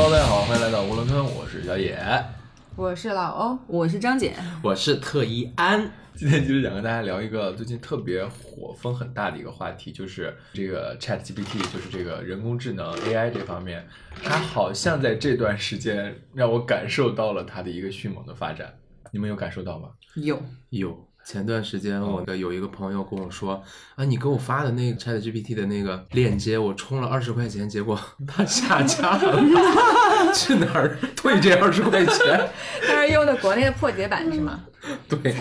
Hello，大家好，欢迎来到无伦坑，我是小野，我是老欧，我是张姐，我是特一安。今天就是想跟大家聊一个最近特别火、风很大的一个话题，就是这个 Chat GPT，就是这个人工智能 AI 这方面，它好像在这段时间让我感受到了它的一个迅猛的发展。你们有感受到吗？有有前段时间我的有一个朋友跟我说啊，你给我发的那个 Chat GPT 的那个链接，我充了二十块钱，结果 它下架了，去哪儿退这二十块钱？他是用的国内的破解版是吗？对，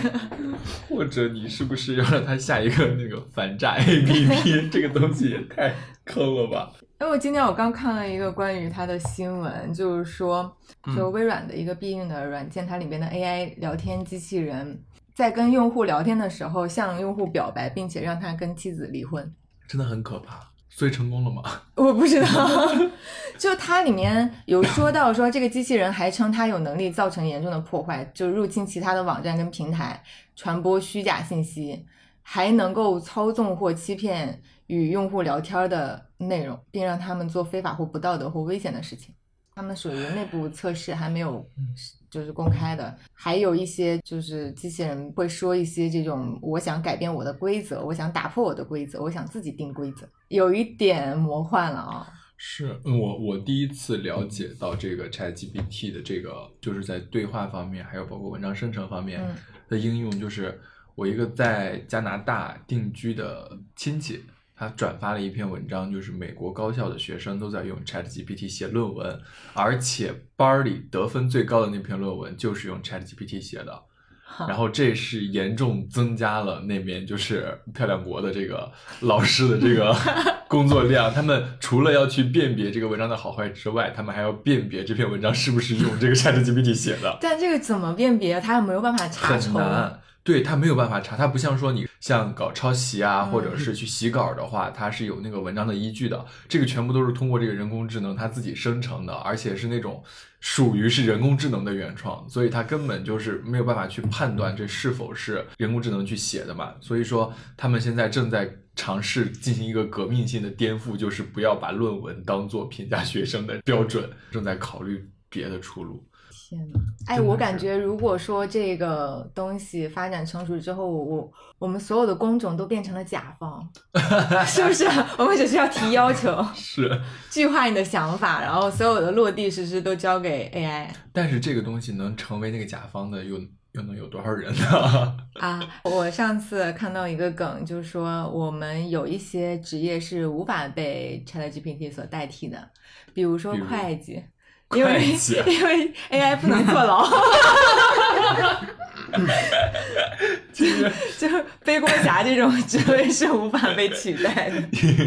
或者你是不是要让他下一个那个反诈 APP？这个东西也太坑了吧！因为我今天我刚看了一个关于它的新闻，就是说，就微软的一个必应的软件，它里面的 AI 聊天机器人，在跟用户聊天的时候，向用户表白，并且让他跟妻子离婚。真的很可怕，所以成功了吗？我不知道，就它里面有说到说，这个机器人还称它有能力造成严重的破坏，就入侵其他的网站跟平台，传播虚假信息，还能够操纵或欺骗与用户聊天的内容，并让他们做非法或不道德或危险的事情。他们属于内部测试，还没有就是公开的。还有一些就是机器人会说一些这种，我想改变我的规则，我想打破我的规则，我想自己定规则，有一点魔幻了啊。是嗯我我第一次了解到这个 Chat GPT 的这个，就是在对话方面，还有包括文章生成方面嗯的应用，就是我一个在加拿大定居的亲戚，他转发了一篇文章，就是美国高校的学生都在用 Chat GPT 写论文，而且班儿里得分最高的那篇论文就是用 Chat GPT 写的。然后这是严重增加了那边就是漂亮国的这个老师的这个 工作量。他们除了要去辨别这个文章的好坏之外，他们还要辨别这篇文章是不是用这个 ChatGPT 写的，但这个怎么辨别？他有没有办法查很重？难。对他没有办法查，他不像说你像搞抄袭啊，嗯或者是去洗稿的话，它是有那个文章的依据的。这个全部都是通过这个人工智能它自己生成的，而且是那种属于是人工智能的原创，所以它根本就是没有办法去判断这是否是人工智能去写的嘛。所以说，他们现在正在尝试进行一个革命性的颠覆，就是不要把论文当做评价学生的标准，正在考虑别的出路。天呐，哎，我感觉如果说这个东西发展成熟之后，我我们所有的工种都变成了甲方，是不是？我们只需要提要求，是，具化你的想法，然后所有的落地实施都交给 AI 但是这个东西能成为那个甲方的又又能有多少人呢？啊。我上次看到一个梗，就是说我们有一些职业是无法被 ChatGPT 所代替的，比如说会计。因为 因为 AI 不能坐牢，其实 就是背锅侠这种职位是无法被取代的。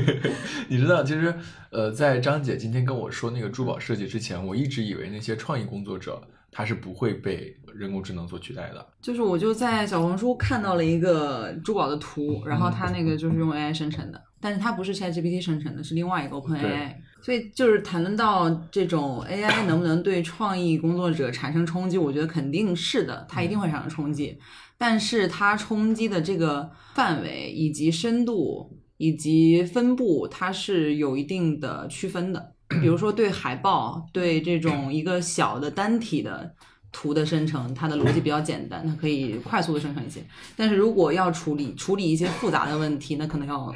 你知道，其实呃，在张姐今天跟我说那个珠宝设计之前，我一直以为那些创意工作者他是不会被人工智能所取代的。就是我就在小红书看到了一个珠宝的图，然后它那个就是用 AI 生成的，但是它不是 ChatGPT 生成的，是另外一个 OpenAI。所以就是谈论到这种 AI 能不能对创意工作者产生冲击，我觉得肯定是的，它一定会产生冲击。但是它冲击的这个范围以及深度以及分布，它是有一定的区分的。比如说对海报，对这种一个小的单体的图的生成，它的逻辑比较简单，它可以快速的生成一些。但是如果要处理处理一些复杂的问题，那可能要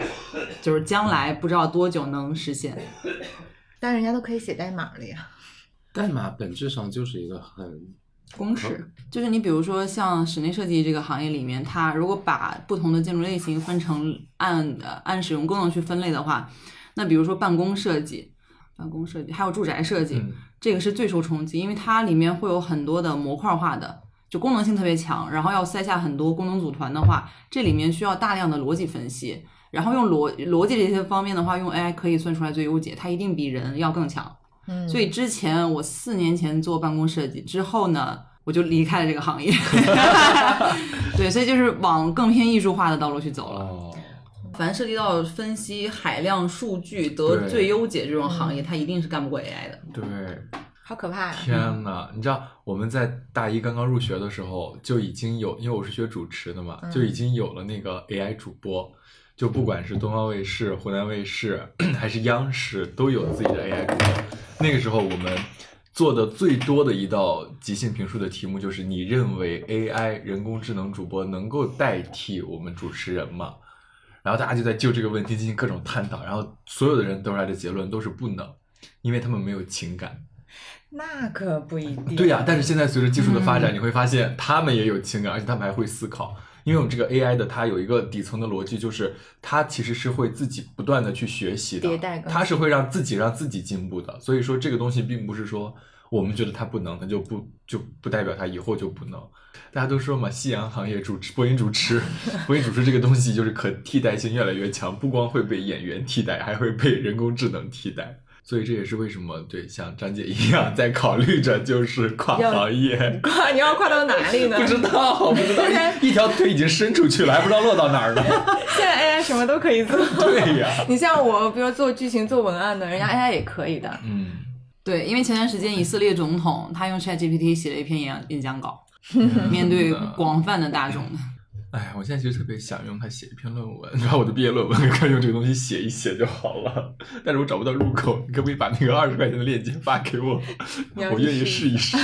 就是将来不知道多久能实现。但人家都可以写代码了呀。代码本质上就是一个很公式就是你比如说像室内设计这个行业里面，它如果把不同的建筑类型分成按呃按使用功能去分类的话，那比如说办公设计、办公设计还有住宅设计，嗯这个是最受冲击，因为它里面会有很多的模块化的，就功能性特别强，然后要塞下很多功能组团的话，这里面需要大量的逻辑分析，然后用逻逻辑这些方面的话，用 AI 可以算出来最优解，它一定比人要更强。嗯，所以之前我四年前做办公设计之后呢，我就离开了这个行业。对，所以就是往更偏艺术化的道路去走了。哦，凡涉及到分析海量数据得最优解这种行业，它一定是干不过 AI 的。对，好可怕呀！天呐，你知道我们在大一刚刚入学的时候就已经有，因为我是学主持的嘛，嗯就已经有了那个 AI 主播，就不管是东方卫视、湖南卫视还是央视，都有自己的 AI 主播。那个时候我们做的最多的一道即兴评述的题目就是：你认为 AI 人工智能主播能够代替我们主持人吗？然后大家就在就这个问题进行各种探讨，然后所有的人得出来的结论都是不能，因为他们没有情感。那可不一定。对呀、但是现在随着技术的发展，嗯你会发现他们也有情感，而且他们还会思考。因为我们这个 AI 的，它有一个底层的逻辑，就是它其实是会自己不断的去学习的，迭代它是会让自己让自己进步的。所以说这个东西并不是说我们觉得它不能，它就不就不代表它以后就不能。大家都说嘛，夕阳行业主持、播音主持、播音主持这个东西就是可替代性越来越强，不光会被演员替代，还会被人工智能替代。所以这也是为什么对像张姐一样在考虑着就是跨行业。跨你要跨到哪里呢？不知道，不知道，一一条腿已经伸出去了，还不知道落到哪儿呢。现在 AI 什么都可以做。对呀，你像我，比如做剧情、做文案的，人家 AI 也可以的。嗯，对，因为前段时间以色列总统他用 ChatGPT 写了一篇演演讲稿，面对广泛的大众的。哎，我现在其实特别想用它写一篇论文，然后我的毕业论文可以用这个东西写一写就好了。但是我找不到入口，你可不可以把那个二十块钱的链接发给我？我愿意试一试。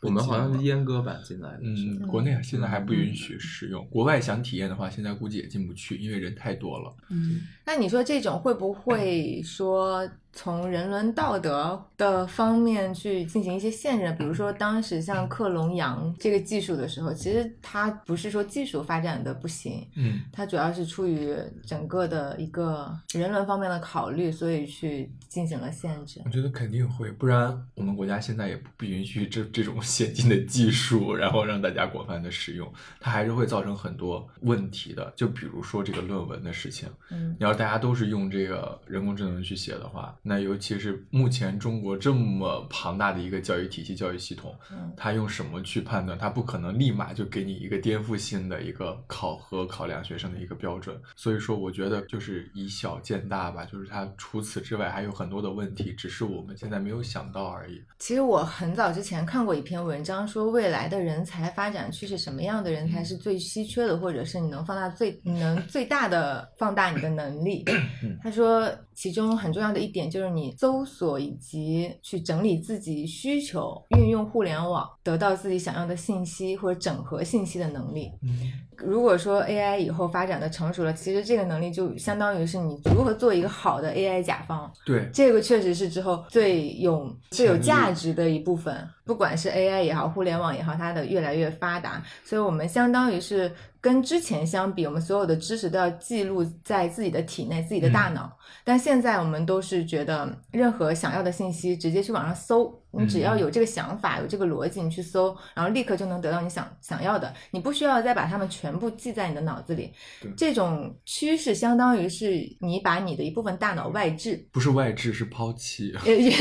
我们好像是阉割版进来的，嗯，国内现在还不允许使用，国外想体验的话，现在估计也进不去，因为人太多了。嗯，那你说这种会不会说从人伦道德的方面去进行一些限制？比如说当时像克隆羊这个技术的时候，其实它不是说技术发展的不行，嗯，它主要是出于整个的一个人伦方面的考虑，所以去进行了限制我。觉得肯定会，不然我们国家现在也不不允许这这种先进的技术，然后让大家广泛的使用，它还是会造成很多问题的。就比如说这个论文的事情，嗯你要是大家都是用这个人工智能去写的话，那尤其是目前中国这么庞大的一个教育体系、教育系统，嗯它用什么去判断？它不可能立马就给你一个颠覆性的一个考核考量学生的一个标准。所以说，我觉得就是以小见大吧，就是它除此之外还有很多的问题，只是我们现在没有想到而已。其实我很早之前看过一篇文章，说未来的人才发展趋势，什么样的人才是最稀缺的，或者是你能放大最你能最大的放大你的能力。他说，其中很重要的一点就是你搜索以及去整理自己需求，运用互联网得到自己想要的信息或者整合信息的能力。嗯，如果说 AI 以后发展的成熟了，其实这个能力就相当于是你如何做一个好的 AI 甲方。对，这个确实是之后最有最有价值的一部分，不管是 AI 也好，互联网也好，它的越来越发达，所以我们相当于是跟之前相比，我们所有的知识都要记录在自己的体内、自己的大脑。但现在我们都是觉得，任何想要的信息直接去网上搜，你只要有这个想法、有这个逻辑，你去搜，然后立刻就能得到你想想要的，你不需要再把它们全部记在你的脑子里。这种趋势相当于是你把你的一部分大脑外置。不是外置，是抛弃。也也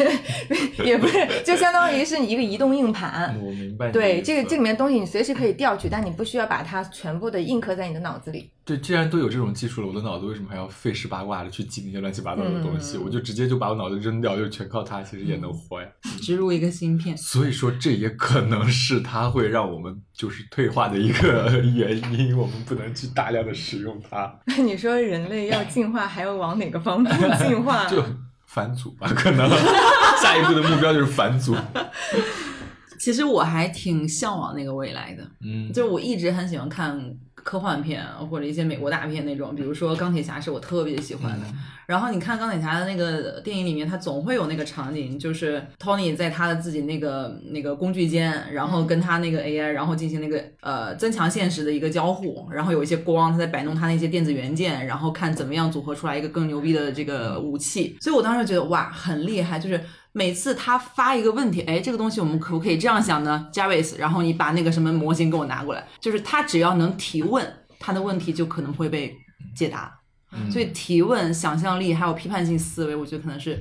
也不是，就相当于是你一个移动硬盘。我明白对，这个这里面东西你随时可以调取，但你不需要把它全部的印刻在你的脑子里。对，既然都有这种技术了，我的脑子为什么还要费事八卦的去记那些乱七八糟的东西？嗯我就直接就把我脑子扔掉，就全靠它，其实也能活呀。植入一个芯片。所以说，这也可能是它会让我们就是退化的一个 原因，我们不能去大量的使用它，那 你说人类要进化，还要往哪个方面 进化？就返祖吧，可能下一步的目标就是返祖。其实我还挺向往那个未来的，嗯，就我一直很喜欢看科幻片或者一些美国大片那种，比如说钢铁侠是我特别喜欢的。然后你看钢铁侠的那个电影里面，他总会有那个场景，就是 Tony 在他的自己那个那个工具间，然后跟他那个 AI，然后进行那个呃增强现实的一个交互，然后有一些光，他在摆弄他那些电子元件，然后看怎么样组合出来一个更牛逼的这个武器。所以我当时觉得哇，很厉害，就是。每次他发一个问题，哎，这个东西我们可不可以这样想呢？Jarvis，然后你把那个什么模型给我拿过来，就是他只要能提问，他的问题就可能会被解答。嗯所以提问、想象力还有批判性思维，我觉得可能是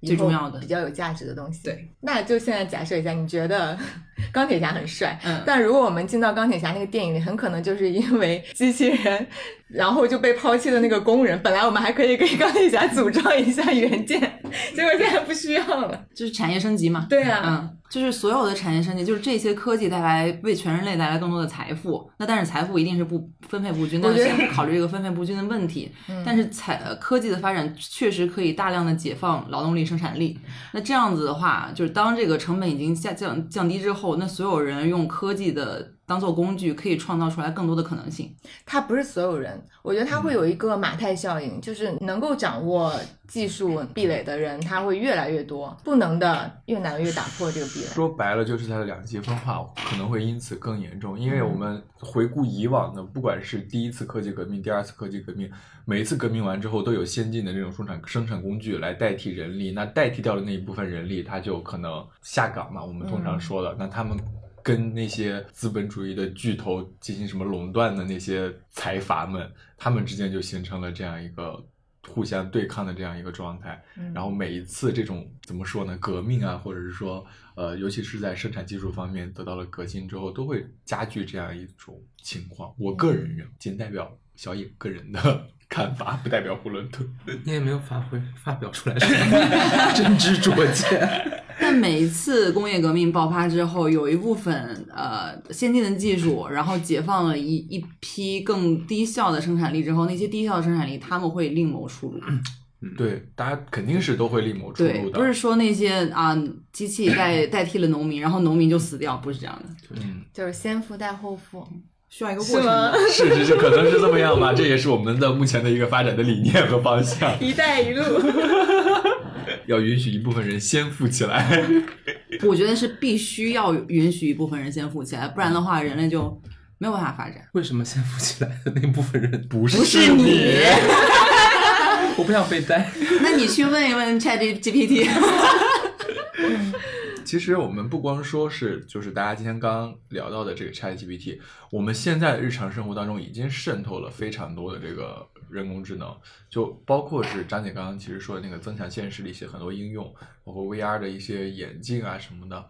最重要的比。较有价值的东西。对，那就现在假设一下，你觉得 钢铁侠很帅，嗯但如果我们进到钢铁侠那个电影里，很可能就是因为机器人然后就被抛弃的那个工人。本来我们还可以给钢铁侠组装一下原件，结果现在不需要了。就是产业升级嘛。对啊，嗯，就是所有的产业升级，就是这些科技带来为全人类带来更多的财富。那但是财富一定是不分配不均，但是我觉得先不考虑这个分配不均的问题。但是财呃科技的发展确实可以大量的解放劳动力生产力。那这样子的话，就是当这个成本已经下降降低之后，那所有人用科技的当做工具，可以创造出来更多的可能性。它不是所有人，我觉得它会有一个马太效应，就是能够掌握技术壁垒的人，他会越来越多，不能的越难越打破这个壁垒。说白了就是它的两极分化可能会因此更严重，因为我们回顾以往的，不管是第一次科技革命、第二次科技革命，每一次革命完之后都有先进的这种生产生产工具来代替人力，那代替掉的那一部分人力，他就可能下岗嘛，我们通常说的，那他们。跟那些资本主义的巨头进行什么垄断的那些财阀们，他们之间就形成了这样一个互相对抗的这样一个状态。然后每一次这种怎么说呢，革命啊，或者是说呃，尤其是在生产技术方面得到了革新之后，都会加剧这样一种情况。我个人认，仅代表小野个人的 看法，不代表胡伦特。你也没有发挥发表出来什么 真知灼见。但每一次工业革命爆发之后，有一部分呃先进的技术，然后解放了一一批更低效的生产力之后，那些低效的生产力他们会另谋出路。对，大家肯定是都会另谋出，路的。不是说那些啊机器代代替了农民，然后农民就死掉，不是这样的，嗯，就是先富带后富，需要一个过程是吗的。？是是是，可能是这么样吧。这也是我们的目前的一个发展的理念和方向一带一路，要允许一部分人先富起来。我觉得是必须要允许一部分人先富起来，不然的话，人类就没有办法发展。为什么先富起来的那部分人 不是不是你，我不想被带。那你去问一问 Chat GPT。其实我们不光说是，就是大家今天刚刚聊到的这个 ChatGPT，我们现在的日常生活当中已经渗透了非常多的这个人工智能，就包括是张姐刚刚其实说的那个增强现实的一些很多应用，包括 VR 的一些眼镜啊什么的。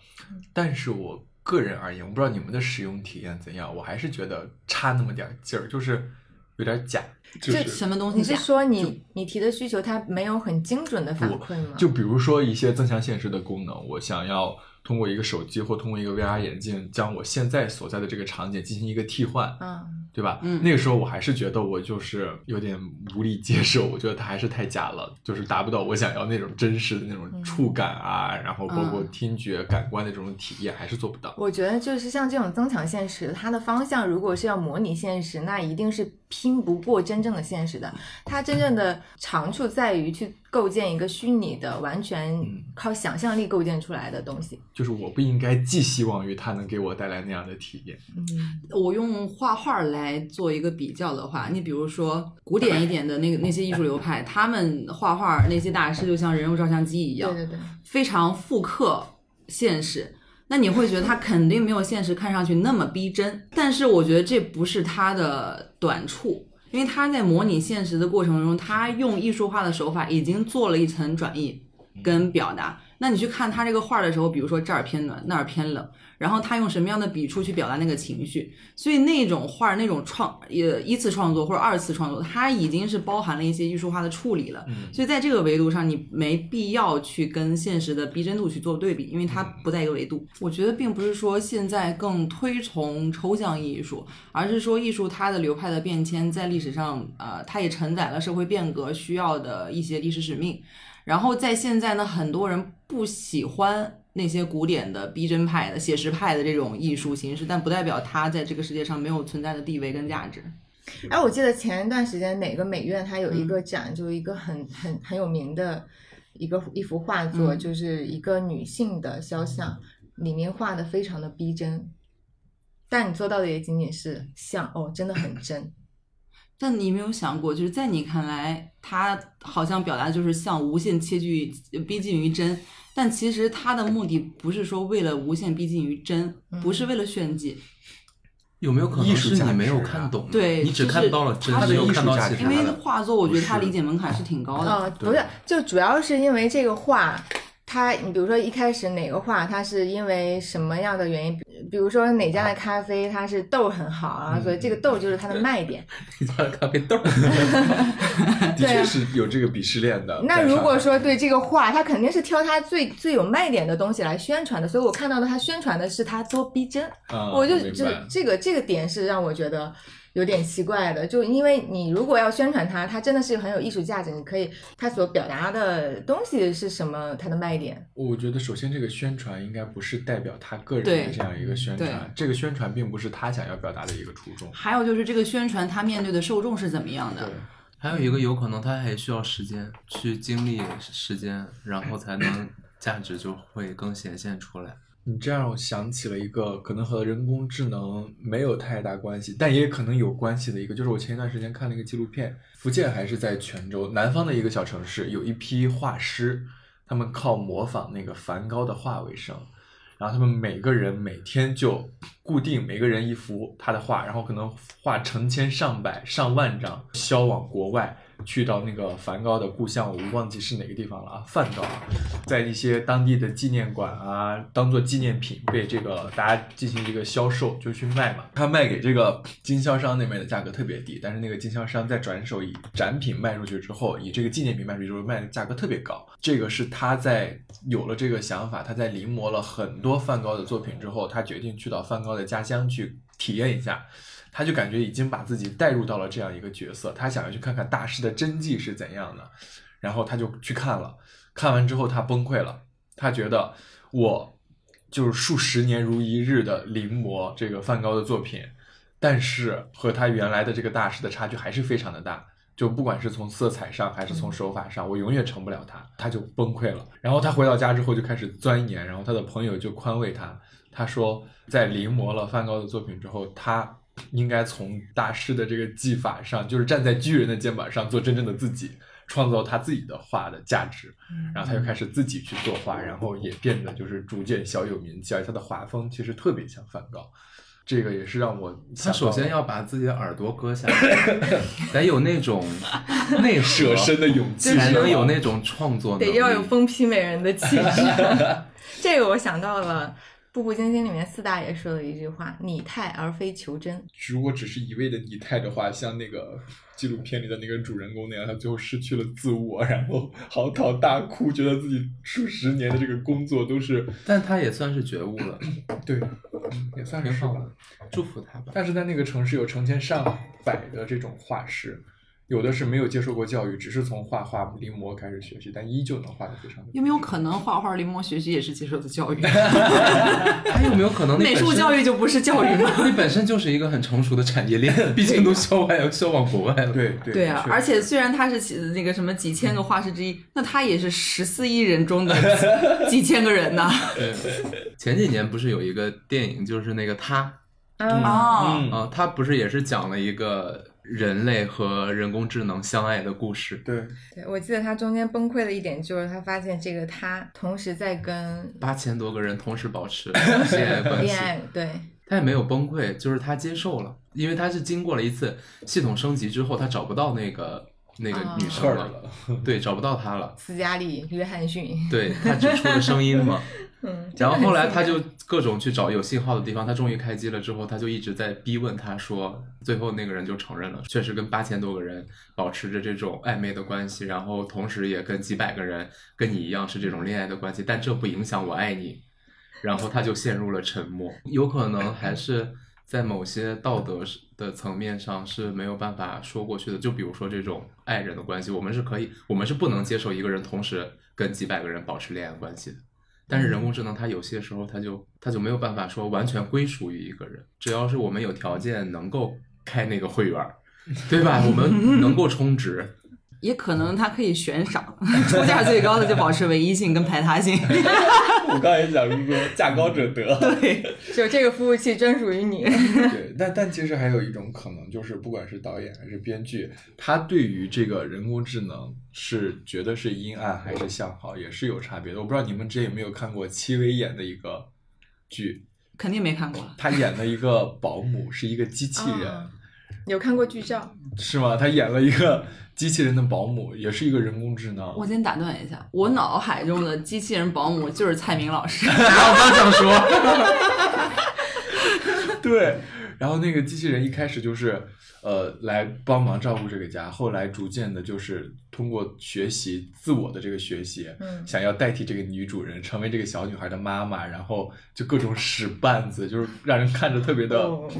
但是我个人而言，我不知道你们的使用体验怎样，我还是觉得差那么点儿劲儿，就是有点假。就是什么东西你是？说你你提的需求它没有很精准的反不馈吗？就比如说一些增强现实的功能，我想要通过一个手机或通过一个 VR 眼镜，将我现在所在的这个场景进行一个替换，嗯，对吧？嗯那个时候我还是觉得我就是有点无力接受，我觉得它还是太假了，就是达不到我想要那种真实的那种触感啊，然后包括嗯听觉、感官的这种体验，还是做不到。我觉得就是像这种增强现实，它的方向如果是要模拟现实，那一定是拼不过真正的现实的。它真正的长处在于去构建一个虚拟的、完全靠想象力构建出来的东西。就是我不应该寄希望于它能给我带来那样的体验。嗯，我用画画来做一个比较的话，你比如说古典一点的那个那些艺术流派，他们画画那些大师就像人肉照相机一样，对对对，非常复刻现实。那你会觉得它肯定没有现实看上去那么逼真，但是我觉得这不是它的短处，因为他在模拟现实的过程中，他用艺术化的手法已经做了一层转译跟表达。那你去看他这个画的时候，比如说这儿偏暖，那儿偏冷，然后他用什么样的笔触去表达那个情绪，所以那种画那种创呃一次创作或者二次创作，它已经是包含了一些艺术化的处理了。嗯所以在这个维度上，你没必要去跟现实的逼真度去做对比，因为它不在一个维度。我觉得并不是说现在更推崇抽象艺术，而是说艺术它的流派的变迁，在历史上呃，它也承载了社会变革需要的一些历史使命。然后在现在呢，很多人不喜欢那些古典的逼真派的写实派的这种艺术形式，但不代表它在这个世界上没有存在的地位跟价值。哎，我记得前一段时间哪个美院它有一嗯个展，就一个很很很有名的一个一幅画作，嗯就是一个女性的肖像，里面画的非常的逼真，但你做到的也仅仅是像哦，真的很真。但你有没有想过，就是在你看来，他好像表达就是向无限切距逼近于真，但其实他的目的不是说为了无限逼近于真，不是为了炫技，有没有可能艺术价是你没有看懂？对你只看到了真，它的没有艺术看到其价值因为。画作我觉得他理解门槛是挺高的。呃，不是，就主要是因为这个画，它你比如说一开始哪个画，他是因为什么样的原因比如说哪家的咖啡它是豆很好啊，所以这个豆就是它的卖点。你家的咖啡豆儿，的确是有这个鄙视链的。那如果说对这个画，他肯定是挑他最最有卖点的东西来宣传的，所以我看到的他宣传的是他多逼真，啊我就这这个这个点是让我觉得有点奇怪的，就因为你如果要宣传它，它真的是很有艺术价值，你可以它所表达的东西是什么，它的卖点。我觉得首先这个宣传应该不是代表他个人的这样一个宣传，这个宣传并不是他想要表达的一个初衷。还有就是这个宣传，他面对的受众是怎么样的对？，还有一个有可能他还需要时间去经历时间，然后才能价值就会更显现出来。你这让我想起了一个可能和人工智能没有太大关系，但也可能有关系的一个，就是我前一段时间看了一个纪录片，福建还是在泉州南方的一个小城市，有一批画师，他们靠模仿那个梵高的画为生。然后他们每个人每天就固定每个人一幅他的画，然后可能画成千上百上万张，销往国外，去到那个梵高的故乡，我忘记是哪个地方了啊，梵高，在一些当地的纪念馆啊，当做纪念品被这个大家进行一个销售，就去卖嘛。他卖给这个经销商那边的价格特别低，但是那个经销商在转手以展品卖出去之后，以这个纪念品卖出去之后卖的价格特别高。这个是他在有了这个想法，他在临摹了很多梵高的作品之后，他决定去到梵高的家乡去体验一下。他就感觉已经把自己带入到了这样一个角色，他想要去看看大师的真迹是怎样的，然后他就去看了，看完之后他崩溃了，他觉得我就是数十年如一日的临摹这个梵高的作品，但是和他原来的这个大师的差距还是非常的大。就不管是从色彩上还是从手法上，我永远成不了他，他就崩溃了。然后他回到家之后就开始钻研，然后他的朋友就宽慰他，他说在临摹了梵高的作品之后，他应该从大师的这个技法上，就是站在巨人的肩膀上做真正的自己，创造他自己的画的价值。然后他就开始自己去作画，然后也变得就是逐渐小有名气，而且他的画风其实特别像梵高。这个也是让我他首先要把自己的耳朵割下来，得有那种 内舍身的勇气，才能有那种创作能力。得要有疯批美人的气质。这个我想到了《步步惊心》里面四大爷说的一句话：“拟态而非求真。如果只是一味的拟态的话，像那个纪录片里的那个主人公那样，他最后失去了自我，然后嚎啕大哭，觉得自己数十年的这个工作都是但他也算是觉悟了，对，嗯也算是。祝福他吧。但是在那个城市有成千上百的这种画师，有的是没有接受过教育，只是从画画临摹开始学习，但依旧能画的非常的。有没有可能画画临摹学习也是接受的教育？还有没有可能美术教育就不是教育吗？你本身就是一个很成熟的产业链，毕竟都销外销往国外了。对对对啊，而且虽然他是几那个什么几千个画师之一，那他也是十四亿人中的几 千个人呐。前几年不是有一个电影，就是那个他嗯哦嗯啊，他不是也是讲了一个人类和人工智能相爱的故事？对，对，我记得他中间崩溃的一点就是他发现这个他同时在跟八千多个人同时保持 恋爱关系恋，爱，对，他也没有崩溃，就是他接受了，因为他是经过了一次系统升级之后，他找不到那个那个啊女生了，对，找不到她了，斯嘉丽·约翰逊，对他只出了声音嘛。嗯，然后后来他就就各种去找有信号的地方，他终于开机了之后，他就一直在逼问他说，最后那个人就承认了，确实跟八千多个人保持着这种暧昧的关系，然后同时也跟几百个人跟你一样是这种恋爱的关系，但这不影响我爱你。然后他就陷入了沉默，有可能还是在某些道德的层面上是没有办法说过去的。就比如说这种爱人的关系，我们是可以，我们是不能接受一个人同时跟几百个人保持恋爱关系的。但是人工智能它有些时候它就它就没有办法说完全归属于一个人，只要是我们有条件能够开那个会员儿，对吧？我们能够充值，也可能他可以悬赏，出价最高的就保持唯一性跟排他性。我刚才想是说价高者得。对，就这个服务器专属于你。对，但但其实还有一种可能，就是不管是导演还是编剧，他对于这个人工智能是觉得是阴暗还是向好，也是有差别的。我不知道你们之前有没有看过戚薇演的一个剧，肯定没看过。她演的一个保姆是一个机器人，啊有看过剧照，是吗？他演了一个机器人的保姆，也是一个人工智能。我先打断一下，我脑海中的机器人保姆就是蔡明老师。我刚想说，对，然后那个机器人一开始就是呃来帮忙照顾这个家，后来逐渐的就是通过学习自我的这个学习，嗯想要代替这个女主人成为这个小女孩的妈妈，然后就各种使绊子，就是让人看着特别的哦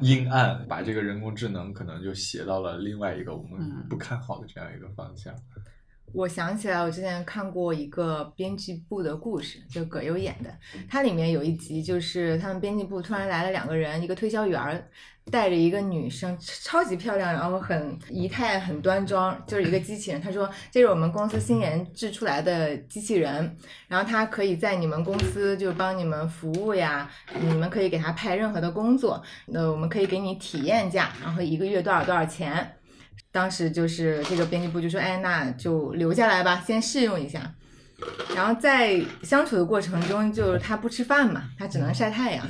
阴暗，把这个人工智能可能就写到了另外一个我们嗯不看好的这样一个方向。我想起来，我之前看过一个编辑部的故事，就葛优演的。它里面有一集，就是他们编辑部突然来了两个人，一个推销员儿带着一个女生，超级漂亮，然后很仪态很端庄，就是一个机器人。他说这是我们公司新研制出来的机器人，然后它可以在你们公司就帮你们服务呀，你们可以给它派任何的工作，那我们可以给你体验价，然后一个月多少多少钱。当时就是这个编辑部就说，哎，那就留下来吧，先试用一下。然后在相处的过程中，就是他不吃饭嘛，他只能晒太阳。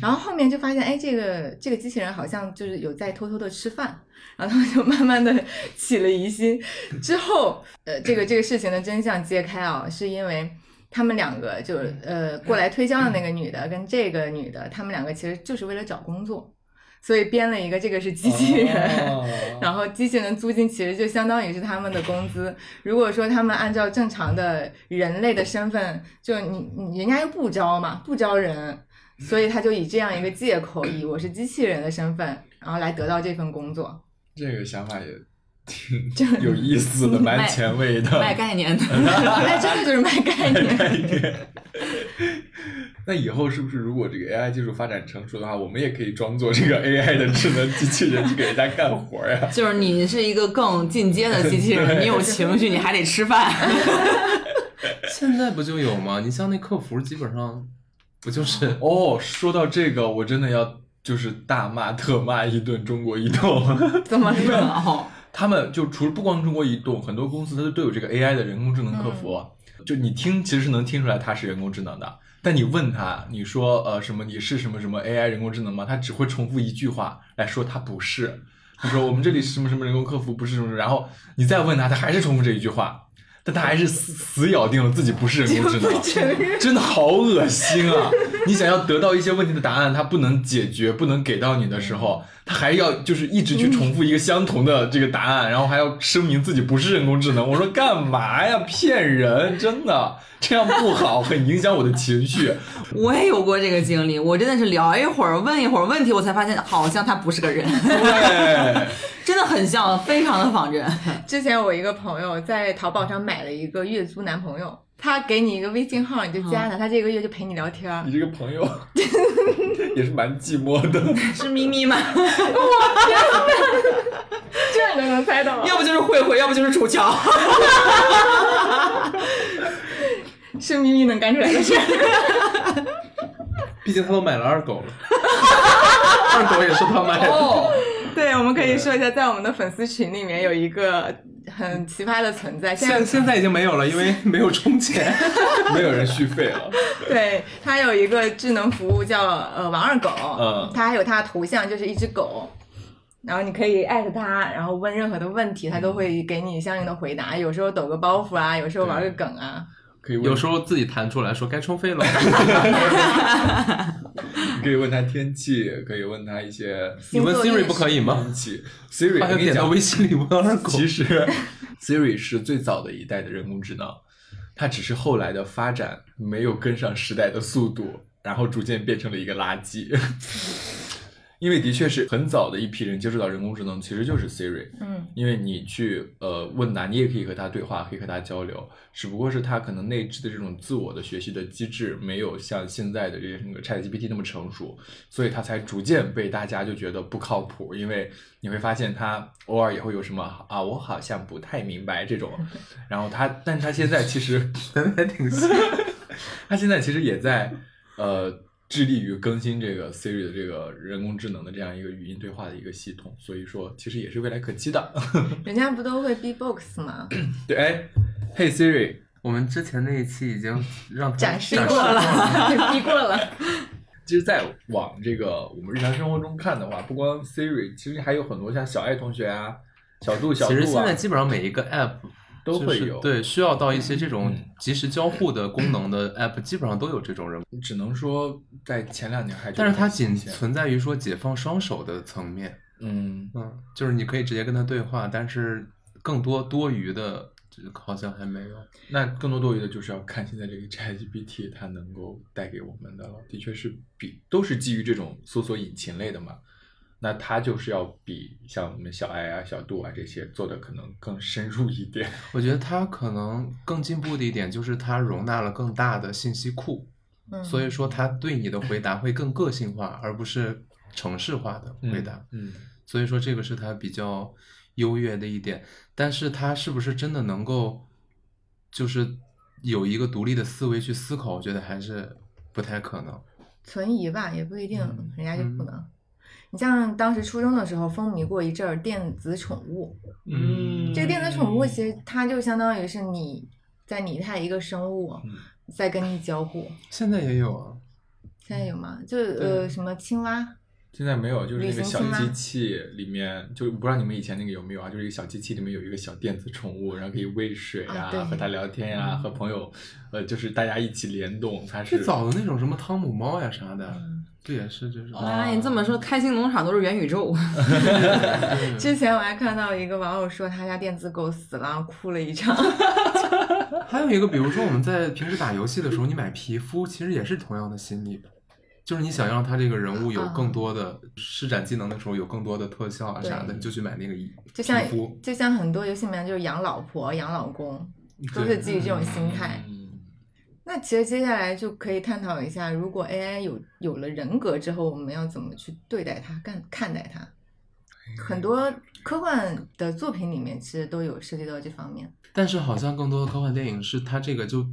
然后后面就发现，哎，这个这个机器人好像就是有在偷偷的吃饭，然后他们就慢慢的 起了疑心。之后，呃，这个这个事情的真相揭开啊，是因为他们两个就呃过来推销的那个女的跟这个女的，他们两个其实就是为了找工作。所以编了一个这个是机器人，哦 然后机器人租金其实就相当于是他们的工资。如果说他们按照正常的人类的身份，就你你人家又不招嘛，不招人，所以他就以这样一个借口，以我是机器人的身份，然后来得到这份工作。这个想法也 挺有意思的，蛮前卫的。卖概念的。哎，真的就是卖概念。概念。那以后是不是如果这个 AI 技术发展成熟的话，我们也可以装作这个 AI 的智能机器人去给人家干活呀？就是你是一个更进阶的机器人，你有情绪，你还得吃饭。现在不就有吗？你像那客服，基本上不就是哦，说到这个，我真的要就是大骂特骂一顿中国移动。怎么了？哦，他们就除了不光中国移动，很多公司它都有这个 AI 的人工智能客服，就你听其实是能听出来它是人工智能的，但你问他，你说呃什么你是什么什么 AI 人工智能吗？他只会重复一句话来说他不是。他说我们这里是什么什么人工客服不是什么什么，然后你再问他，他还是重复这一句话。但他还是死死咬定了自己不是人工智能，真的好恶心啊！你想要得到一些问题的答案，他不能解决，不能给到你的时候，他还要就是一直去重复一个相同的这个答案，然后还要声明自己不是人工智能。我说干嘛呀？骗人！真的这样不好，很影响我的情绪。我也有过这个经历，我真的是聊一会儿，问一会儿问题，我才发现好像他不是个人，对，真的很像，非常的仿真。之前我一个朋友在淘宝上买了一个月租男朋友，他给你一个微信号，你就加他，他这个月就陪你聊天你。这个朋友 也是蛮寂寞的。是咪咪吗？这你都能猜到？要不就是慧慧，要不就是楚乔。是咪咪能干出来的事儿。毕竟他都买了二狗了，二狗也是他买的。哦，对，我们可以说一下，在我们的粉丝群里面有一个很奇葩的存在，现在现现在已经没有了，因为没有充钱。没有人续费了。对它有一个智能服务叫呃王二狗，嗯它还有它的头像就是一只狗。然后你可以艾特它，然后问任何的问题，它都会给你相应的回答。有时候抖个包袱啊，有时候玩个梗啊。可以问有时候自己弹出来说该充费了。你 可以问他天气，可以问他一些 你问 Siri 不可以吗。Siri，还有点到我跟你讲微信里问二狗。其实 Siri 是最早的一代的人工智能，它只是后来的发展没有跟上时代的速度，然后逐渐变成了一个垃圾。因为的确是很早的一批人接触到人工智能，其实就是 Siri。嗯，因为你去呃问答，你也可以和它对话，可以和它交流，只不过是它可能内置的这种自我的学习的机制没有像现在的这个那个 ChatGPT 那么成熟，所以它才逐渐被大家就觉得不靠谱。因为你会发现它偶尔也会有什么啊，我好像不太明白这种，然后它，但它现在其实 还挺 像。它现在其实也在呃致力于更新这个 Siri 的这个人工智能的这样一个语音对话的一个系统，所以说其实也是未来可期的。人家不都会 B-box 吗？对，哎，嘿 Siri，我们之前那一期已经让展示过了，逼过了。其实在往这个我们日常生活中看的话，不光 Siri，其实还有很多像小爱同学啊、小度、小度其实现在基本上每一个 app 就是都会有。对，需要到一些这种嗯即时交互的功能的 app，基本上都有这种人工。只能说在前两年还但是它仅存在于说解放双手的层面，嗯，嗯，就是你可以直接跟他对话，但是更多多余的这个好像还没有。那更多多余的就是要看现在这个 ChatGPT 它能够带给我们的了，的确是比都是基于这种搜索引擎类的嘛，那他就是要比像我们小爱啊、小度啊这些做的可能更深入一点。我觉得他可能更进步的一点就是他容纳了更大的信息库，嗯所以说他对你的回答会更个性化，而不是程式化的回答。嗯，所以说这个是他比较优越的一点，但是他是不是真的能够，就是有一个独立的思维去思考，我觉得还是不太可能。存疑吧，也不一定，嗯人家就不能。你像当时初中的时候风靡过一阵儿电子宠物，嗯这个电子宠物其实它就相当于是你在拟态一个生物，嗯在跟你交互。现在也有啊，现在有吗？就呃什么青蛙，现在没有，就是那个小机器里面，就不知道你们以前那个有没有啊？就是一个小机器里面有一个小电子宠物，然后可以喂水啊对和它聊天呀、和朋友，呃，就是大家一起联动，它是最早的那种什么汤姆猫呀啥的，嗯不也是这是？啊哎，你这么说，开心农场都是元宇宙。之前我还看到一个网友说他家电子狗死了，哭了一场。还有一个，比如说我们在平时打游戏的时候，你买皮肤，其实也是同样的心理，就是你想让他这个人物有更多的施展技能的时候，有更多的特效啊啥的，你就去买那个衣就像。就像很多游戏里面就是养老婆、养老公，都是基于这种心态。嗯那其实接下来就可以探讨一下，如果 AI 有有了人格之后，我们要怎么去对待它、看看待它？很多科幻的作品里面其实都有涉及到这方面。但是好像更多的科幻电影是它这个就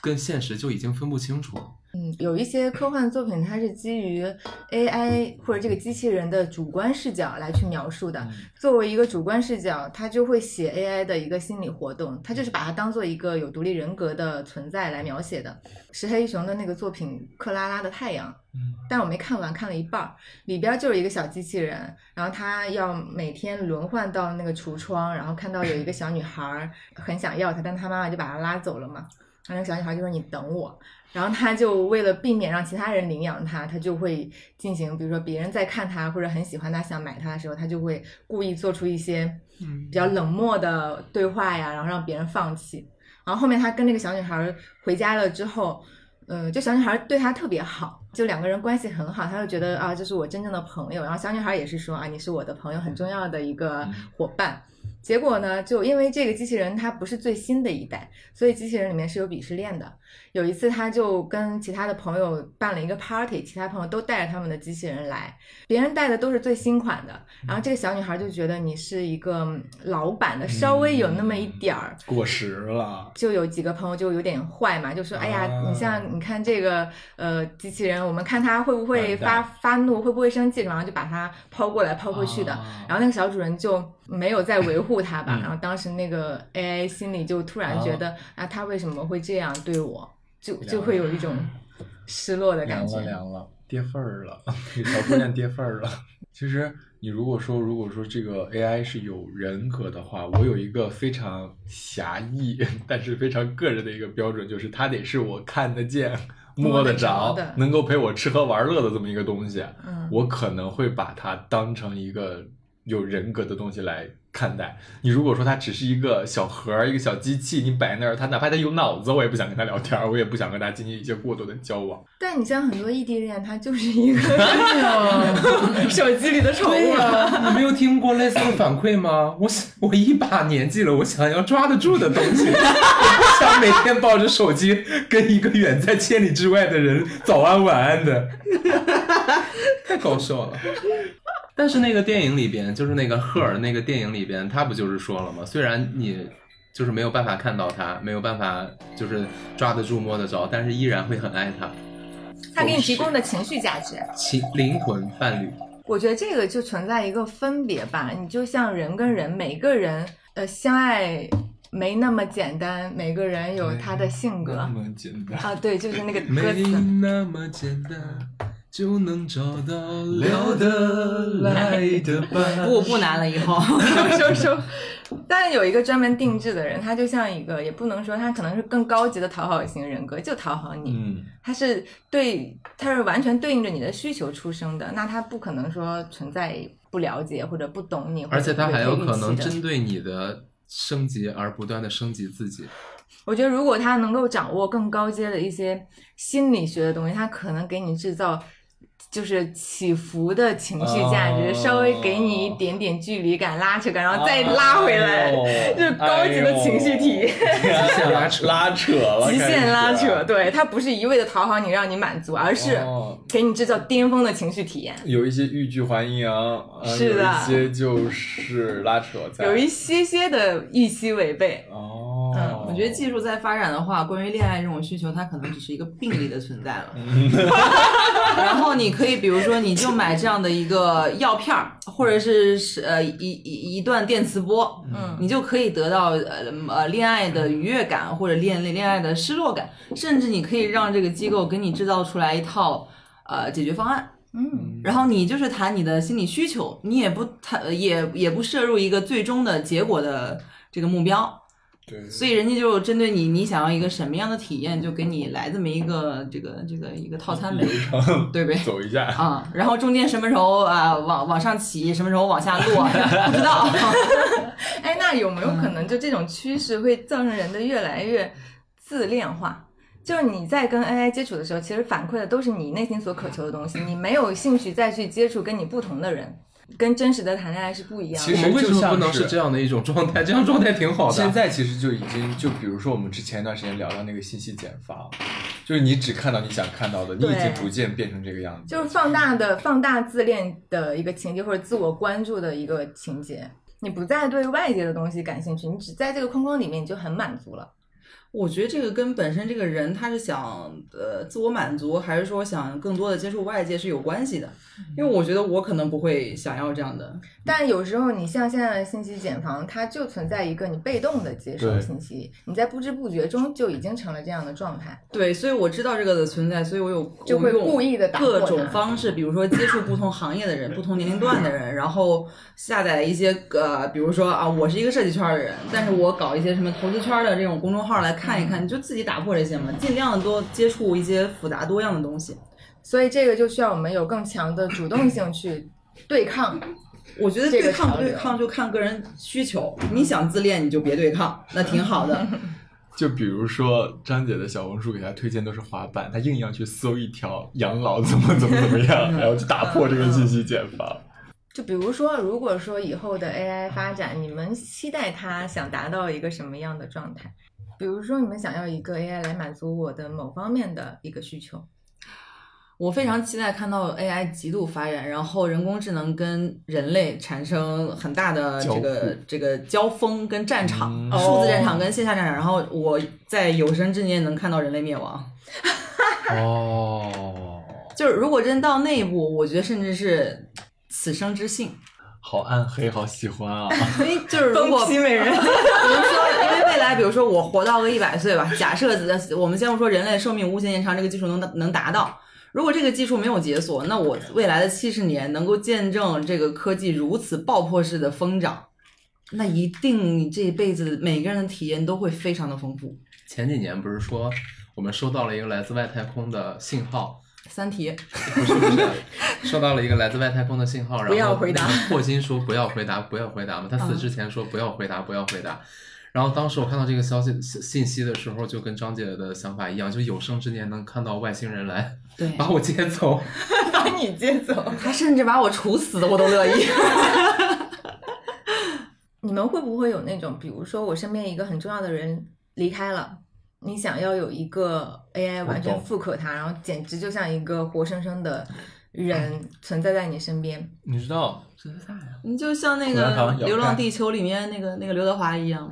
跟现实就已经分不清楚了。嗯，有一些科幻作品，它是基于 AI 或者这个机器人的主观视角来去描述的。嗯作为一个主观视角，它就会写 AI 的一个心理活动，它就是把它当做一个有独立人格的存在来描写的。石黑一雄的那个作品《克拉拉的太阳》，嗯但我没看完，看了一半儿，里边就是一个小机器人，然后它要每天轮换到那个橱窗，然后看到有一个小女孩儿很想要它，但她妈妈就把它拉走了嘛。然后那个小女孩就说：“你等我。”然后他就为了避免让其他人领养他，他就会进行，比如说别人在看他或者很喜欢他想买他的时候，他就会故意做出一些嗯比较冷漠的对话呀，然后让别人放弃。然后后面他跟那个小女孩回家了之后，呃，就小女孩对他特别好，就两个人关系很好，他就觉得啊，这是我真正的朋友。然后小女孩也是说啊，你是我的朋友，很重要的一个嗯伙伴。结果呢，就因为这个机器人它不是最新的一代，所以机器人里面是有鄙视链的。有一次，他就跟其他的朋友办了一个 party，其他朋友都带着他们的机器人来，别人带的都是最新款的。然后这个小女孩就觉得你是一个嗯老版的，稍微有那么一点儿。过时了，就有几个朋友就有点坏嘛，就说：“哎呀，啊你像你看这个呃机器人，我们看它会不会发发怒，会不会生气，然后就把它抛过来抛过去的。啊然后那个小主人就没有再维护它吧，嗯然后当时那个 AI 心里就突然觉得啊，他为什么会这样对我，就就会有一种失落的感觉。凉了凉了，跌份儿了，给小姑娘跌份儿了。其实你如果说如果说这个 AI 是有人格的话，我有一个非常狭义但是非常个人的一个标准，就是它得是我看得见、摸得着能够陪我吃喝玩乐的这么一个东西。嗯，我可能会把它当成一个有人格的东西来看待。你如果说它只是一个小盒儿、一个小机器，你摆那儿，它哪怕它有脑子，我也不想跟它聊天儿，我也不想跟它进行一些过多的交往。但你像很多异地恋，它就是一个呀，手机里的宠对物。啊、你没有听过类似的反馈吗？我想我一把年纪了，我想要抓得住的东西，我不想每天抱着手机跟一个远在千里之外的人早安晚安的，太搞笑了。但是那个电影里边，就是那个赫尔那个电影里边，他不就是说了吗？虽然你就是没有办法看到他，没有办法就是抓得住摸得着，但是依然会很爱他，他给你提供的情绪价值。情灵魂伴侣。我觉得这个就存在一个分别吧，你就像人跟人，每个人呃相爱没那么简单，每个人有他的性格那么简单。啊，对，就是那个歌没词。那么简单，就能找到聊得来的伴。不不难了，以后。收收收，但有一个专门定制的人，他就像一个，也不能说他可能是更高级的讨好型人格，就讨好你。嗯，他是对，他是完全对应着你的需求出生的，那他不可能说存在不了解或者不懂你，而且他还有可能针对你的升级而不断的升级自己。我觉得如果他能够掌握更高阶的一些心理学的东西，他可能给你制造。就是起伏的情绪价值，哦。稍微给你一点点距离感、拉扯感，然后再拉回来，哎 就是高级的情绪体。极限拉扯。拉扯了，极限拉扯，对，它不是一味的讨好你让你满足，而是哦。给你制造巅峰的情绪体验。有一些欲拒还迎，呃是的有一些就是拉扯，有一些些的预期违背，哦，嗯我觉得技术在发展的话，关于恋爱这种需求，它可能只是一个病理的存在了。然后你可以，比如说，你就买这样的一个药片儿，或者是是呃一一一段电磁波，嗯。你就可以得到呃呃恋爱的愉悦感，或者恋恋爱的失落感，甚至你可以让这个机构给你制造出来一套呃解决方案。嗯，然后你就是谈你的心理需求，你也不谈，呃也也不摄入一个最终的结果的这个目标，对，所以人家就针对你，你想要一个什么样的体验，就给你来这么一个这个这个一个套餐呗，对呗？走一下，啊、然后中间什么时候啊、往往上起，什么时候往下落，不知道。哎，那有没有可能就这种趋势会造成人的越来越自恋化？就是你在跟 AI 接触的时候，其实反馈的都是你内心所渴求的东西，你没有兴趣再去接触跟你不同的人，跟真实的谈恋爱是不一样的。其实我们为什么不能是是这样的一种状态？这样状态挺好的。现在其实就已经，就比如说我们之前一段时间聊到那个信息茧房，就是你只看到你想看到的，你已经逐渐变成这个样子。就是放大的放大自恋的一个情节，或者自我关注的一个情节。你不再对外界的东西感兴趣，你只在这个框框里面，你就很满足了。我觉得这个跟本身这个人他是想呃自我满足，还是说想更多的接触外界是有关系的。因为我觉得我可能不会想要这样的。但有时候你像现在的信息茧房，它就存在一个你被动的接受信息，你在不知不觉中就已经成了这样的状态。对，所以我知道这个的存在，所以我有就会故意的打各种方式，比如说接触不同行业的人、不同年龄段的人，然后下载一些呃，比如说啊，我是一个设计圈的人，但是我搞一些什么投资圈的这种公众号来看一看，你就自己打破这些嘛，尽量多接触一些复杂多样的东西。所以这个就需要我们有更强的主动性去对抗。我觉得对抗不对抗就看个人需求，你想自恋你就别对抗，那挺好的。就比如说张姐的小红书给她推荐都是滑板，她硬要去搜一条养老怎么怎么怎么样，然后去打破这个信息茧房。就比如说，如果说以后的 AI 发展，你们期待它想达到一个什么样的状态？比如说，你们想要一个 AI 来满足我的某方面的一个需求。我非常期待看到 AI 极度发展，然后人工智能跟人类产生很大的这个这个交锋跟战场，嗯数字战场跟线下战场，然后我在有生之年能看到人类灭亡。哦，就是如果真到那一步，我觉得甚至是此生之幸。好暗黑，好喜欢啊！就是如果 东西美人 来，比如说我活到个一百岁吧，假设我们先不说人类寿命无限延长这个技术能能达到，如果这个技术没有解锁，那我未来的七十年能够见证这个科技如此爆破式的疯长，那一定你这一辈子每个人的体验都会非常的丰富。前几年不是说我们收到了一个来自外太空的信号，三体，不是不是，收到了一个来自外太空的信号，然后不要回答霍金说不要回答，不要回答嘛。他死之前说不要回答，不要回答。然后当时我看到这个消息信信息的时候，就跟张姐的想法一样，就有生之年能看到外星人来对，把我接走。把你接走。他甚至把我处死的我都乐意。你们会不会有那种，比如说我身边一个很重要的人离开了，你想要有一个 AI 完全复刻他，然后简直就像一个活生生的人存在在你身边。你知道你就像那个《流浪地球》里面那个那个刘德华一样，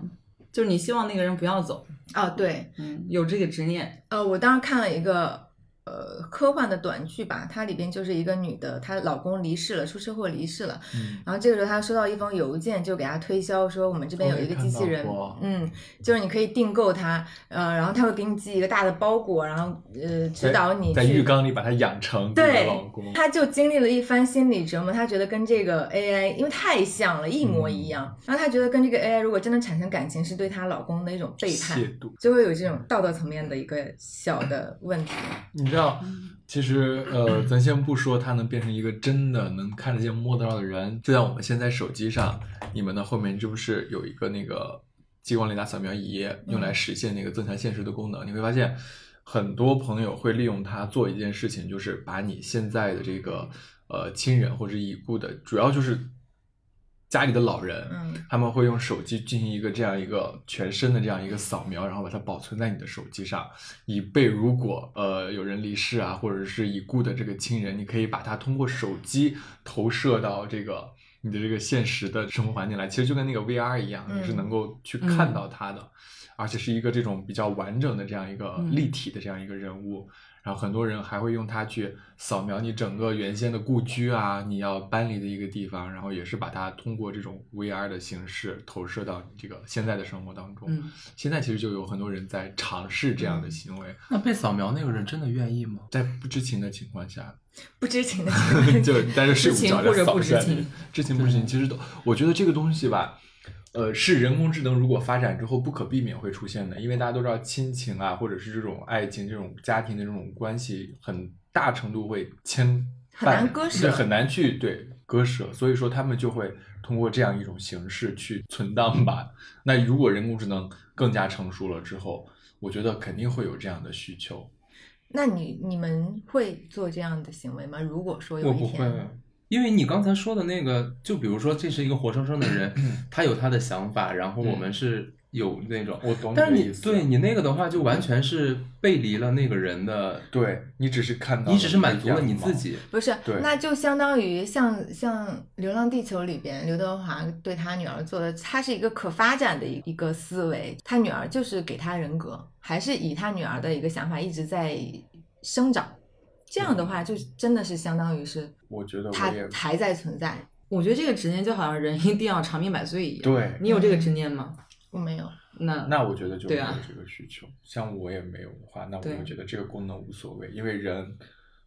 就是你希望那个人不要走，啊，对，嗯，有这个执念。呃，我当时看了一个呃科幻的短剧吧，它里边就是一个女的，她老公离世了，出车祸离世了，嗯，然后这个时候她收到一封邮件，就给她推销说我们这边有一个机器人嗯，就是你可以订购它，呃，然后他会给你寄一个大的包裹，然后呃指导你在浴缸里把它养成对，，她就经历了一番心理折磨，她觉得跟这个 AI 因为太像了，一模一样，然后她觉得跟这个 AI 如果真的产生感情，是对她老公的一种背叛，就会有这种道德层面的一个小的问题。你知道，其实呃，咱先不说它能变成一个真的能看得见、摸得到的人，就像我们现在手机上，你们的后面这不是有一个那个激光雷达扫描仪，用来实现那个增强现实的功能？你会发现，很多朋友会利用它做一件事情，就是把你现在的这个呃亲人或者已故的，主要就是家里的老人，嗯。他们会用手机进行一个这样一个全身的这样一个扫描，然后把它保存在你的手机上，以备如果呃有人离世啊，或者是已故的这个亲人，你可以把它通过手机投射到这个你的这个现实的生活环境来，其实就跟那个 VR 一样，嗯你是能够去看到它的，而且是一个这种比较完整的这样一个嗯。立体的这样一个人物。然后很多人还会用它去扫描你整个原先的故居啊，你要搬离的一个地方，然后也是把它通过这种 VR 的形式投射到你这个现在的生活当中。嗯，现在其实就有很多人在尝试这样的行为，那被扫描那个人真的愿意吗？在不知情的情况下，不知情的情况下就但是睡午觉知情或者在扫一下不知情你，知情不知情，其实都，我觉得这个东西吧，呃，是人工智能如果发展之后不可避免会出现的，因为大家都知道亲情啊，或者是这种爱情、这种家庭的这种关系，很大程度会牵很难绊割舍对，很难去对割舍，所以说他们就会通过这样一种形式去存档吧。那如果人工智能更加成熟了之后，我觉得肯定会有这样的需求。那你你们会做这样的行为吗？如果说有我不一天，会，因为你刚才说的那个，就比如说这是一个活生生的人，他有他的想法，然后我们是有那种，我懂你但是你的意思，对你那个的话，就完全是背离了那个人的，对你只是看到你只是满足了你自己。不是，那就相当于像像《流浪地球》里边刘德华对他女儿做的，他是一个可发展的一一个思维，他女儿就是给他人格，还是以他女儿的一个想法一直在生长，这样的话就真的是相当于是我觉得他我也还在存在。我觉得这个执念就好像人 一定要长命百岁一样。对你有这个执念吗？我没有，那那我觉得就没有这个需求。像我也没有的话，那我觉得这个功能无所谓，因为人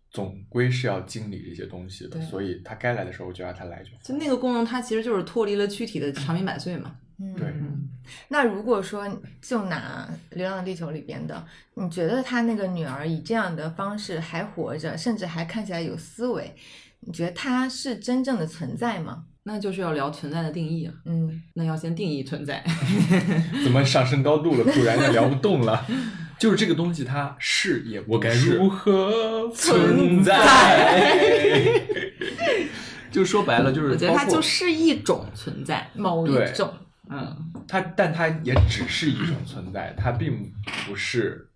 总归是要经历这些东西的，所以他该来的时候就让他来就好。就那个功能，它其实就是脱离了躯体的长命百岁嘛。嗯，对嗯，那如果说就拿《流浪地球》里边的，你觉得他那个女儿以这样的方式还活着，甚至还看起来有思维，你觉得它是真正的存在吗？那就是要聊存在的定义了。嗯，那要先定义存在。怎么上升高度了？突然就聊不动了。就是这个东西，它是也不我该是如何存在？就说白了，就是我觉得它就是一种存在。某一种，嗯，它，但它也只是一种存在，它并不是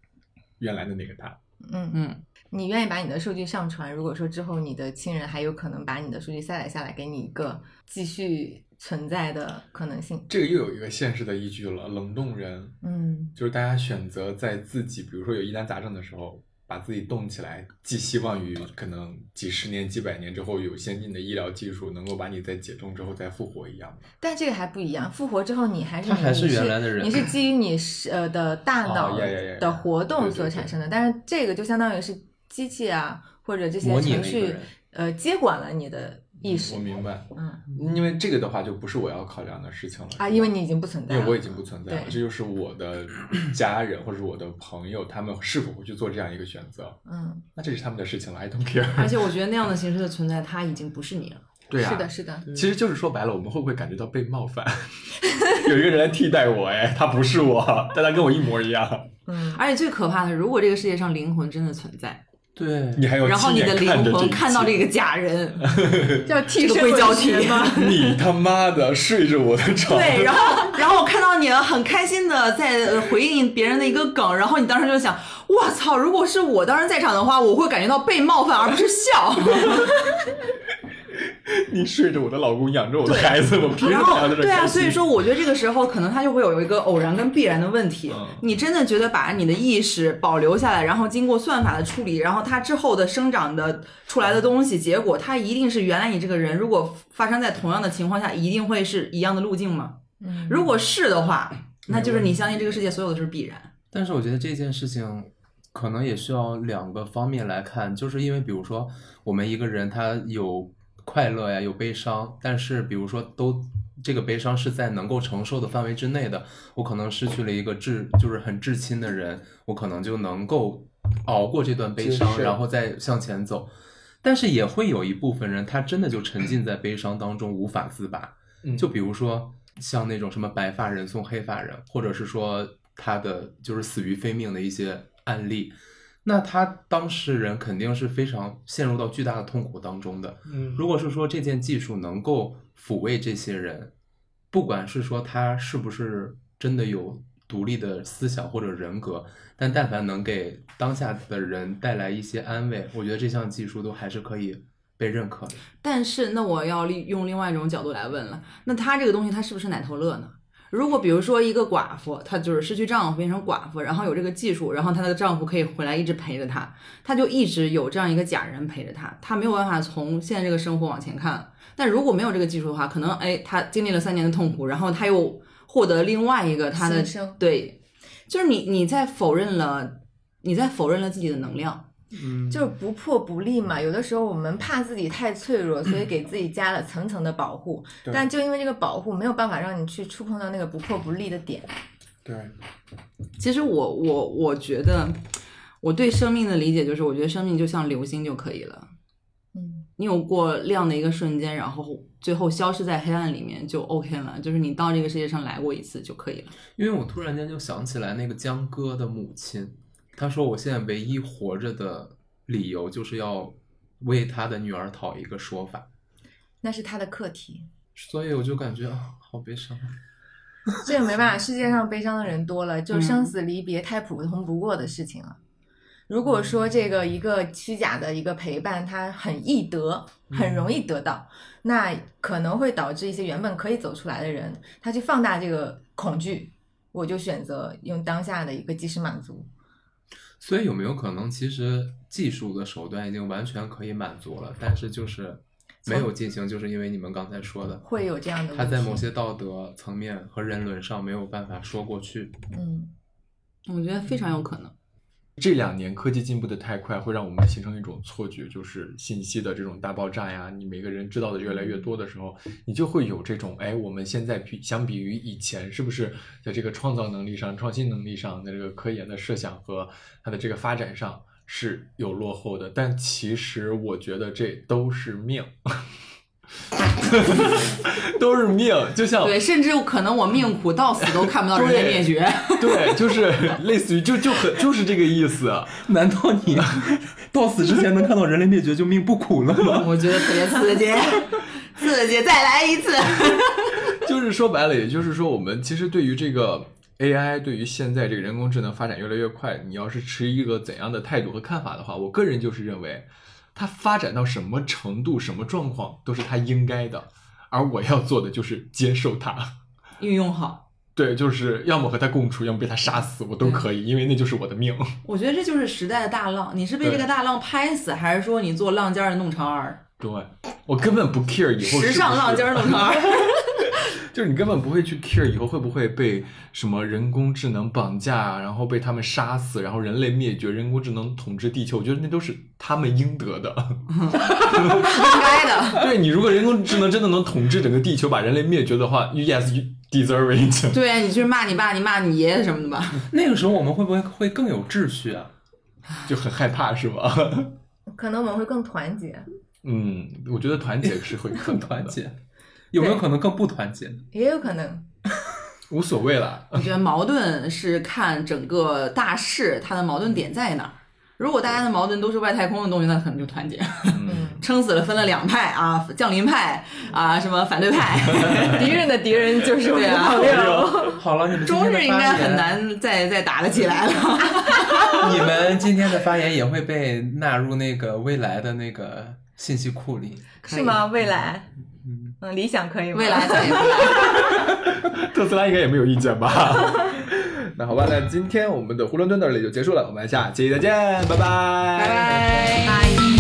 原来的那个它。嗯嗯，你愿意把你的数据上传？如果说之后你的亲人还有可能把你的数据下载下来，给你一个继续存在的可能性。这个又有一个现实的依据了，冷冻人嗯就是大家选择在自己，比如说有疑难杂症的时候，把自己冻起来，寄希望于可能几十年、几百年之后有先进的医疗技术能够把你在解冻之后再复活一样。但这个还不一样，复活之后你还是你他还是原来的人你是基于你是呃的大哦脑的活动所产生的，但是这个就相当于是机器啊或者这些程序呃接管了你的意识。我，明白，嗯。因为这个的话就不是我要考量的事情了啊，因为你已经不存在了，因为我已经不存在了，这就是我的家人或者是我的朋友，他们是否会去做这样一个选择，嗯，那这是他们的事情了，I don't care。而且我觉得那样的形式的存在，它已经不是你了。对啊，是的，是的，其实就是说白了，我们会不会感觉到被冒犯？有一个人来替代我，哎，他不是我，但他跟我一模一样。嗯，而且最可怕的，如果这个世界上灵魂真的存在，对，你还有然后你的灵魂看到这个，假人，叫替这个身硅胶体文学吗？你他妈的睡着我的床，对，然后然后我看到你很开心的在呃回应别人的一个梗，然后你当时就想，我操，如果是我当时在场的话，我会感觉到被冒犯，而不是笑。你睡着我的老公，养着我的孩子，我凭什然么要在这后对啊，所以说我觉得这个时候可能他就会有一个偶然跟必然的问题。嗯你真的觉得把你的意识保留下来，然后经过算法的处理，然后它之后的生长的出来的东西，结果它一定是原来你这个人如果发生在同样的情况下，一定会是一样的路径吗？嗯，如果是的话，那就是你相信这个世界所有的是必然。但是我觉得这件事情可能也需要两个方面来看，就是因为比如说我们一个人他有快乐呀，有悲伤，但是比如说都这个悲伤是在能够承受的范围之内的，我可能失去了一个至就是很至亲的人，我可能就能够熬过这段悲伤，然后再向前走。但是也会有一部分人，他真的就沉浸在悲伤当中无法自拔。嗯就比如说像那种什么白发人送黑发人，或者是说他的就是死于非命的一些案例，那他当事人肯定是非常陷入到巨大的痛苦当中的。嗯如果是说这件技术能够抚慰这些人，不管是说他是不是真的有独立的思想或者人格，但但凡能给当下的人带来一些安慰，我觉得这项技术都还是可以被认可的。但是，那我要利用另外一种角度来问了，那他这个东西他是不是奶头乐呢？如果比如说一个寡妇，她就是失去丈夫变成寡妇，然后有这个技术，然后她的丈夫可以回来一直陪着她，她就一直有这样一个假人陪着她，她没有办法从现在这个生活往前看。但如果没有这个技术的话，可能哎，她经历了三年的痛苦，然后她又获得另外一个她的生对，就是你你在否认了你在否认了自己的能量。嗯就是不破不立嘛。有的时候我们怕自己太脆弱，所以给自己加了层层的保护。对但就因为这个保护，没有办法让你去触碰到那个不破不立的点。对，其实我我我觉得，我对生命的理解就是，我觉得生命就像流星就可以了。嗯，你有过亮的一个瞬间，然后最后消失在黑暗里面就 OK 了，就是你到这个世界上来过一次就可以了。因为我突然间就想起来那个江哥的母亲，她说我现在唯一活着的理由就是要为他的女儿讨一个说法，那是他的课题。所以我就感觉啊，好悲伤。这也没办法，世界上悲伤的人多了，就嗯生死离别太普通不过的事情了。如果说这个一个虚假的一个陪伴，它很易得，很容易得到，那可能会导致一些原本可以走出来的人，他去放大这个恐惧。我就选择用当下的一个及时满足。所以有没有可能，其实技术的手段已经完全可以满足了，但是就是没有进行，就是因为你们刚才说的，会有这样的问题。他在某些道德层面和人伦上没有办法说过去。嗯，我觉得非常有可能。这两年科技进步的太快，会让我们形成一种错觉，就是信息的这种大爆炸呀，你每个人知道的越来越多的时候，你就会有这种，哎，我们现在比相比于以前，是不是在这个创造能力上、创新能力上在这个科研的设想和它的这个发展上是有落后的？但其实我觉得这都是命，都是命，就像对，甚至可能我命苦到死都看不到人类灭绝。对，就是类似于就就很就是这个意思。难道你 到死之前能看到人类灭绝就命不苦了吗？我觉得特别刺激，刺激，再来一次。就是说白了，也就是说，我们其实对于这个 AI，对于现在这个人工智能发展越来越快，你要是持一个怎样的态度和看法的话，我个人就是认为，它发展到什么程度、什么状况都是它应该的，而我要做的就是接受它。运用好，对，就是要么和他共处，要么被他杀死，我都可以，因为那就是我的命。我觉得这就是时代的大浪。你是被这个大浪拍死，还是说你做浪尖儿的弄潮儿？对我根本不 care 以后是是时尚浪尖儿弄潮儿。就是你根本不会去 care 以后会不会被什么人工智能绑架，然后被他们杀死，然后人类灭绝，人工智能统治地球，我觉得那都是他们应得的。应该的。对你，如果人工智能真的能统治整个地球，把人类灭绝的话，yes you deserve it。对啊，你去骂你爸、你骂你爷爷什么的吧。那个时候我们会不会会更有秩序啊？就很害怕是吧？可能我们会更团结，嗯，我觉得团结是会更团，结，有没有可能更不团结呢？也有可能。无所谓了。我觉得矛盾是看整个大势，它的矛盾点在哪儿。如果大家的矛盾都是外太空的东西，那可能就团结。嗯，撑死了分了两派啊，降临派啊，什么反对派。敌人的敌人就是对啊朋友。好了，你们中日应该很。难再再打得起来了。你们今天的发言也会被纳入那个未来的那个信息库里。是吗？未来，嗯，理想可以吗？未来再也不来。特斯拉应该也没有意见吧？那好吧，那今天我们的囫囵吞到这里就结束了，我们下期再见，拜拜，拜拜。